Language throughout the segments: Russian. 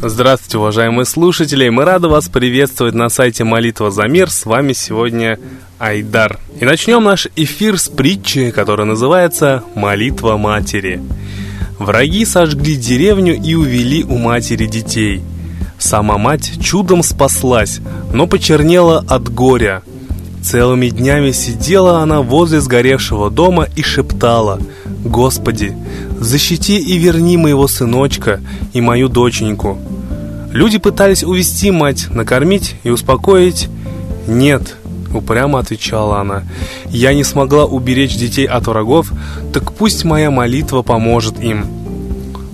Здравствуйте, уважаемые слушатели! Мы рады вас приветствовать на сайте Молитва за мир. С вами сегодня Айдар. И начнем наш эфир с притчи, которая называется «Молитва матери». Враги сожгли деревню и увели у матери детей. Сама мать чудом спаслась, но почернела от горя. Целыми днями сидела она возле сгоревшего дома и шептала «Господи, защити и верни моего сыночка и мою доченьку». Люди пытались увести мать, накормить и успокоить. «Нет», — упрямо отвечала она, — «я не смогла уберечь детей от врагов, так пусть моя молитва поможет им».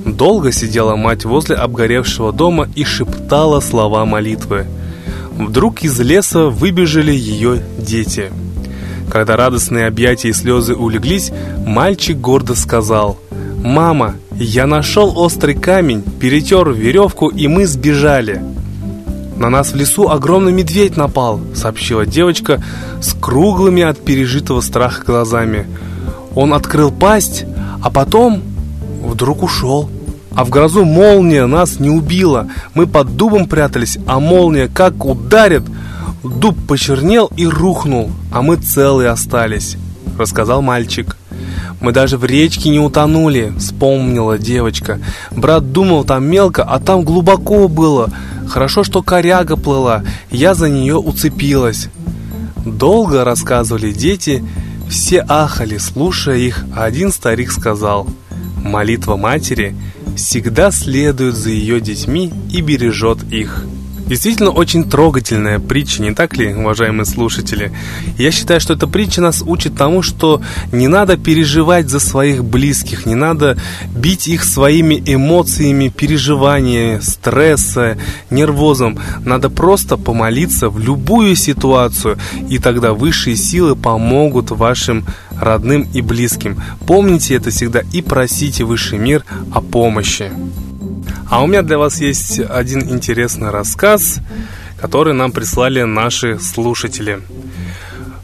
Долго сидела мать возле обгоревшего дома и шептала слова молитвы. Вдруг из леса выбежали ее дети. Когда радостные объятия и слезы улеглись, мальчик гордо сказал «Мама, я нашел острый камень, перетер веревку, и мы сбежали». «На нас в лесу огромный медведь напал», — сообщила девочка с круглыми от пережитого страха глазами. «Он открыл пасть, а потом вдруг ушел». А в грозу молния нас не убила. Мы под дубом прятались, а молния как ударит. Дуб почернел и рухнул, а мы целые остались, рассказал мальчик. Мы даже в речке не утонули, вспомнила девочка. Брат думал, там мелко, а там глубоко было. Хорошо, что коряга плыла, я за нее уцепилась. Долго рассказывали дети, все ахали, слушая их, а один старик сказал, «Молитва матери всегда следует за ее детьми и бережет их». Действительно очень трогательная притча, не так ли, уважаемые слушатели? Я считаю, что эта притча нас учит тому, что не надо переживать за своих близких, не надо бить их своими эмоциями, переживаниями, стресса, нервозом. Надо просто помолиться в любую ситуацию, и тогда высшие силы помогут вашим родным и близким. Помните это всегда и просите высший мир о помощи. А у меня для вас есть один интересный рассказ, который нам прислали наши слушатели.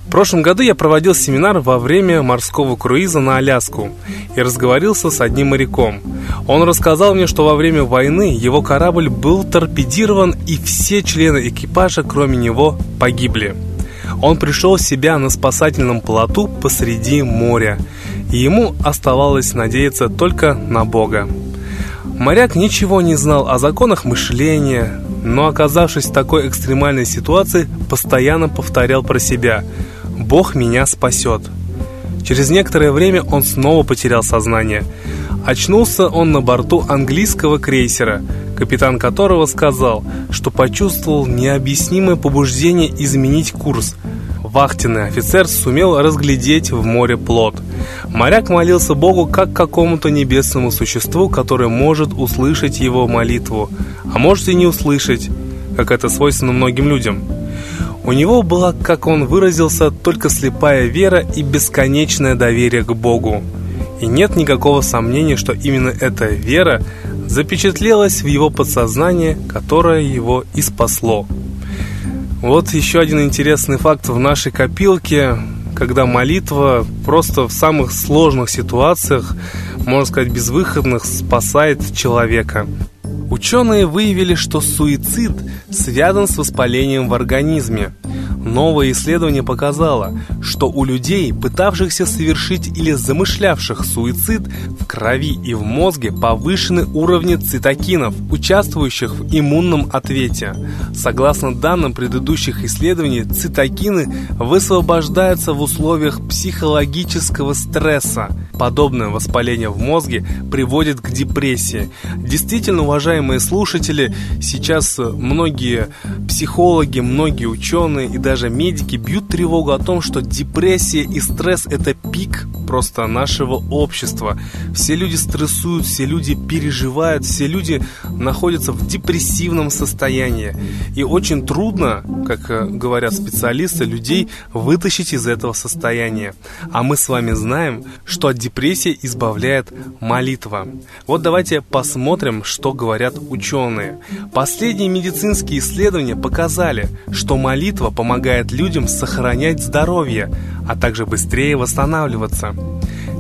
В прошлом году я проводил семинар во время морского круиза на Аляску и разговорился с одним моряком. Он рассказал мне, что во время войны его корабль был торпедирован и все члены экипажа, кроме него, погибли. Он пришел в себя на спасательном плоту посреди моря, и ему оставалось надеяться только на Бога. Моряк ничего не знал о законах мышления, но оказавшись в такой экстремальной ситуации, постоянно повторял про себя «Бог меня спасет». Через некоторое время он снова потерял сознание. Очнулся он на борту английского крейсера, капитан которого сказал, что почувствовал необъяснимое побуждение изменить курс – вахтенный офицер сумел разглядеть в море плод. Моряк молился Богу как какому-то небесному существу, которое может услышать его молитву, а может и не услышать, как это свойственно многим людям. У него была, как он выразился, только слепая вера и бесконечное доверие к Богу. И нет никакого сомнения, что именно эта вера запечатлелась в его подсознании, которое его и спасло. Вот еще один интересный факт в нашей копилке, когда молитва просто в самых сложных ситуациях, можно сказать, безвыходных, спасает человека. Ученые выявили, что суицид связан с воспалением в организме. Новое исследование показало, что у людей, пытавшихся совершить или замышлявших суицид, в крови и в мозге повышены уровни цитокинов, участвующих в иммунном ответе. Согласно данным предыдущих исследований, цитокины высвобождаются в условиях психологического стресса. Подобное воспаление в мозге приводит к депрессии. Действительно, уважаемые слушатели, сейчас многие психологи, многие ученые и даже даже медики бьют тревогу о том, что депрессия и стресс – это пик просто нашего общества. Все люди стрессуют, все люди переживают, все люди находятся в депрессивном состоянии. И очень трудно, как э, говорят специалисты, людей вытащить из этого состояния. А мы с вами знаем, что от депрессии избавляет молитва. Вот давайте посмотрим, что говорят ученые. Последние медицинские исследования показали, что молитва помогает людям сохранять здоровье, а также быстрее восстанавливаться.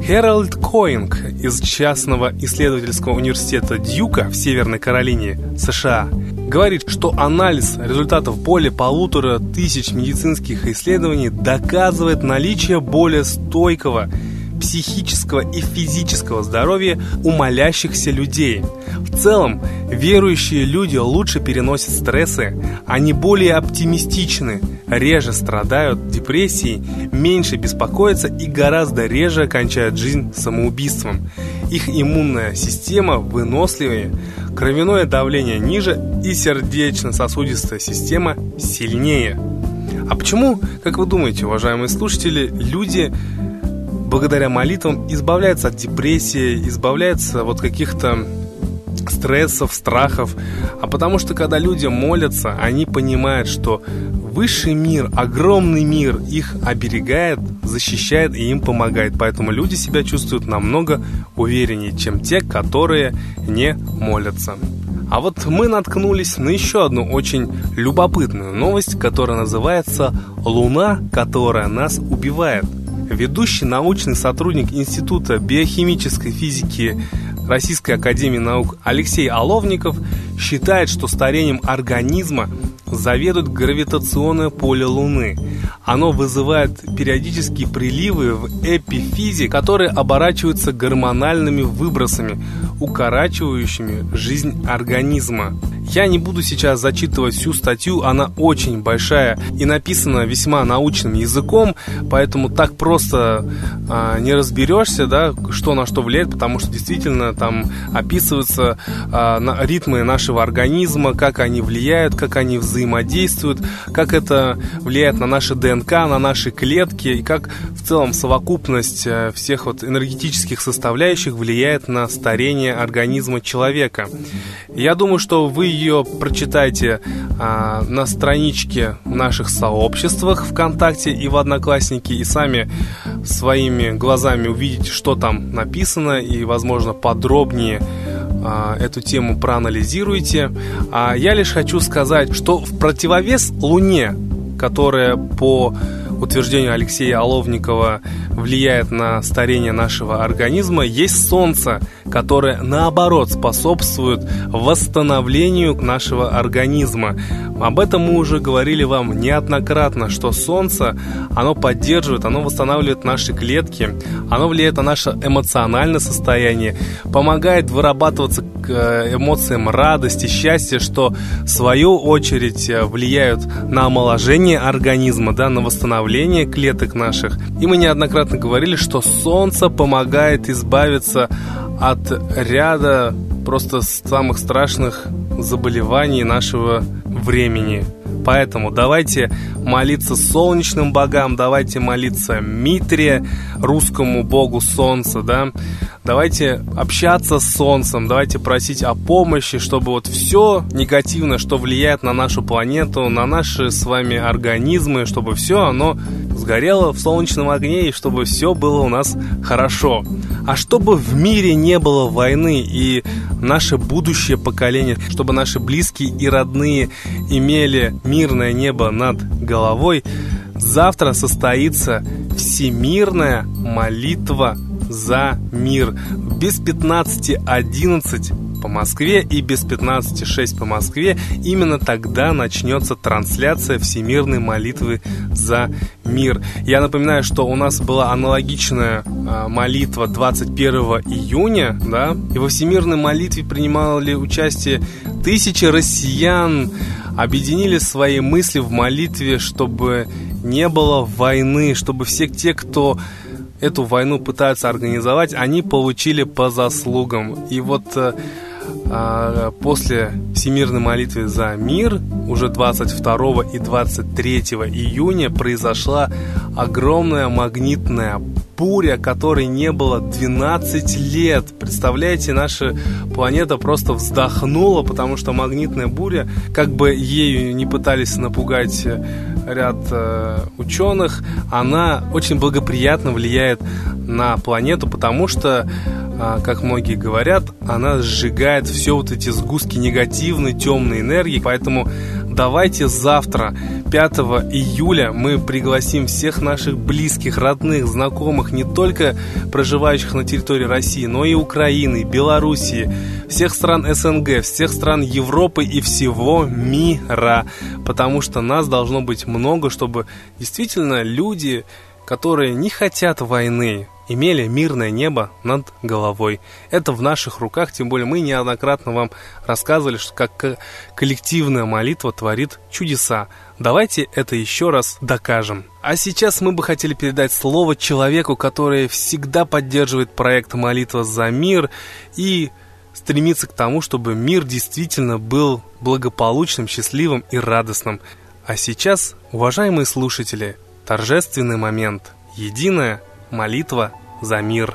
Хэролд Коинг из частного исследовательского университета Дьюка в Северной Каролине, США, говорит, что анализ результатов более полутора тысяч медицинских исследований доказывает наличие более стойкого психического и физического здоровья у людей. В целом, верующие люди лучше переносят стрессы, они более оптимистичны, реже страдают депрессией, меньше беспокоятся и гораздо реже кончают жизнь самоубийством. Их иммунная система выносливее, кровяное давление ниже и сердечно-сосудистая система сильнее. А почему, как вы думаете, уважаемые слушатели, люди благодаря молитвам избавляется от депрессии, избавляется от каких-то стрессов, страхов, а потому что когда люди молятся, они понимают, что высший мир, огромный мир их оберегает, защищает и им помогает. Поэтому люди себя чувствуют намного увереннее, чем те, которые не молятся. А вот мы наткнулись на еще одну очень любопытную новость, которая называется «Луна, которая нас убивает». Ведущий научный сотрудник Института биохимической физики Российской Академии Наук Алексей Оловников считает, что старением организма заведует гравитационное поле Луны. Оно вызывает периодические приливы в эпифизе, которые оборачиваются гормональными выбросами, укорачивающими жизнь организма. Я не буду сейчас зачитывать всю статью, она очень большая и написана весьма научным языком, поэтому так просто а, не разберешься, да, что на что влияет, потому что действительно там описываются а, на, ритмы нашего организма, как они влияют, как они взаимодействуют, как это влияет на наши ДНК, на наши клетки и как в целом совокупность э, всех вот энергетических составляющих влияет на старение организма человека. Я думаю, что вы ее прочитайте а, на страничке в наших сообществах ВКонтакте и в Одноклассники, и сами своими глазами увидите, что там написано, и, возможно, подробнее а, эту тему проанализируйте. А я лишь хочу сказать, что в противовес Луне, которая по утверждению Алексея Оловникова влияет на старение нашего организма, есть Солнце, которое наоборот способствует восстановлению нашего организма. Об этом мы уже говорили вам неоднократно, что Солнце, оно поддерживает, оно восстанавливает наши клетки, оно влияет на наше эмоциональное состояние, помогает вырабатываться к э, эмоциям радости, счастья, что в свою очередь э, влияют на омоложение организма, да, на восстановление клеток наших. И мы неоднократно говорили, что Солнце помогает избавиться от ряда просто самых страшных заболеваний нашего времени. Поэтому давайте молиться солнечным богам, давайте молиться Митре, русскому богу солнца, да. Давайте общаться с солнцем, давайте просить о помощи, чтобы вот все негативное, что влияет на нашу планету, на наши с вами организмы, чтобы все оно сгорело в солнечном огне и чтобы все было у нас хорошо. А чтобы в мире не было войны и наше будущее поколение, чтобы наши близкие и родные имели мирное небо над головой, завтра состоится всемирная молитва за мир без 15.11 по Москве и без 15.06 по Москве. Именно тогда начнется трансляция всемирной молитвы за мир. Я напоминаю, что у нас была аналогичная а, молитва 21 июня, да, и во всемирной молитве принимали участие тысячи россиян, объединили свои мысли в молитве, чтобы не было войны, чтобы все те, кто эту войну пытаются организовать, они получили по заслугам. И вот э, а, после Всемирной молитвы за мир уже 22 и 23 июня произошла огромная магнитная буря, которой не было 12 лет. Представляете, наша планета просто вздохнула, потому что магнитная буря, как бы ею не пытались напугать ряд э, ученых, она очень благоприятно влияет на планету, потому что а, как многие говорят, она сжигает все вот эти сгустки негативной, темной энергии, поэтому давайте завтра, 5 июля, мы пригласим всех наших близких, родных, знакомых, не только проживающих на территории России, но и Украины, Белоруссии, всех стран СНГ, всех стран Европы и всего мира, потому что нас должно быть много, чтобы действительно люди, которые не хотят войны, имели мирное небо над головой. Это в наших руках, тем более мы неоднократно вам рассказывали, что как коллективная молитва творит чудеса. Давайте это еще раз докажем. А сейчас мы бы хотели передать слово человеку, который всегда поддерживает проект «Молитва за мир» и стремится к тому, чтобы мир действительно был благополучным, счастливым и радостным. А сейчас, уважаемые слушатели, торжественный момент. Единая молитва за мир.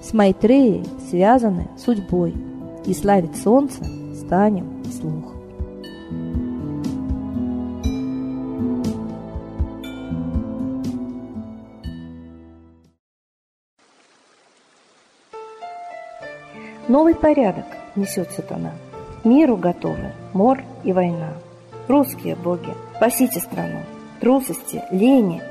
с Майтреей связаны судьбой, и славить солнце станем слух. Новый порядок несет сатана. Миру готовы мор и война. Русские боги, спасите страну. Трусости, лени,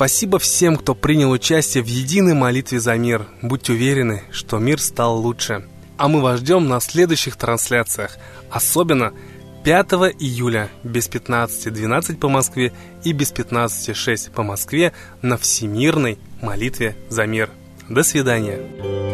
Спасибо всем, кто принял участие в единой молитве за мир. Будьте уверены, что мир стал лучше. А мы вас ждем на следующих трансляциях. Особенно 5 июля без 15.12 по Москве и без 15.06 по Москве на Всемирной молитве за мир. До свидания.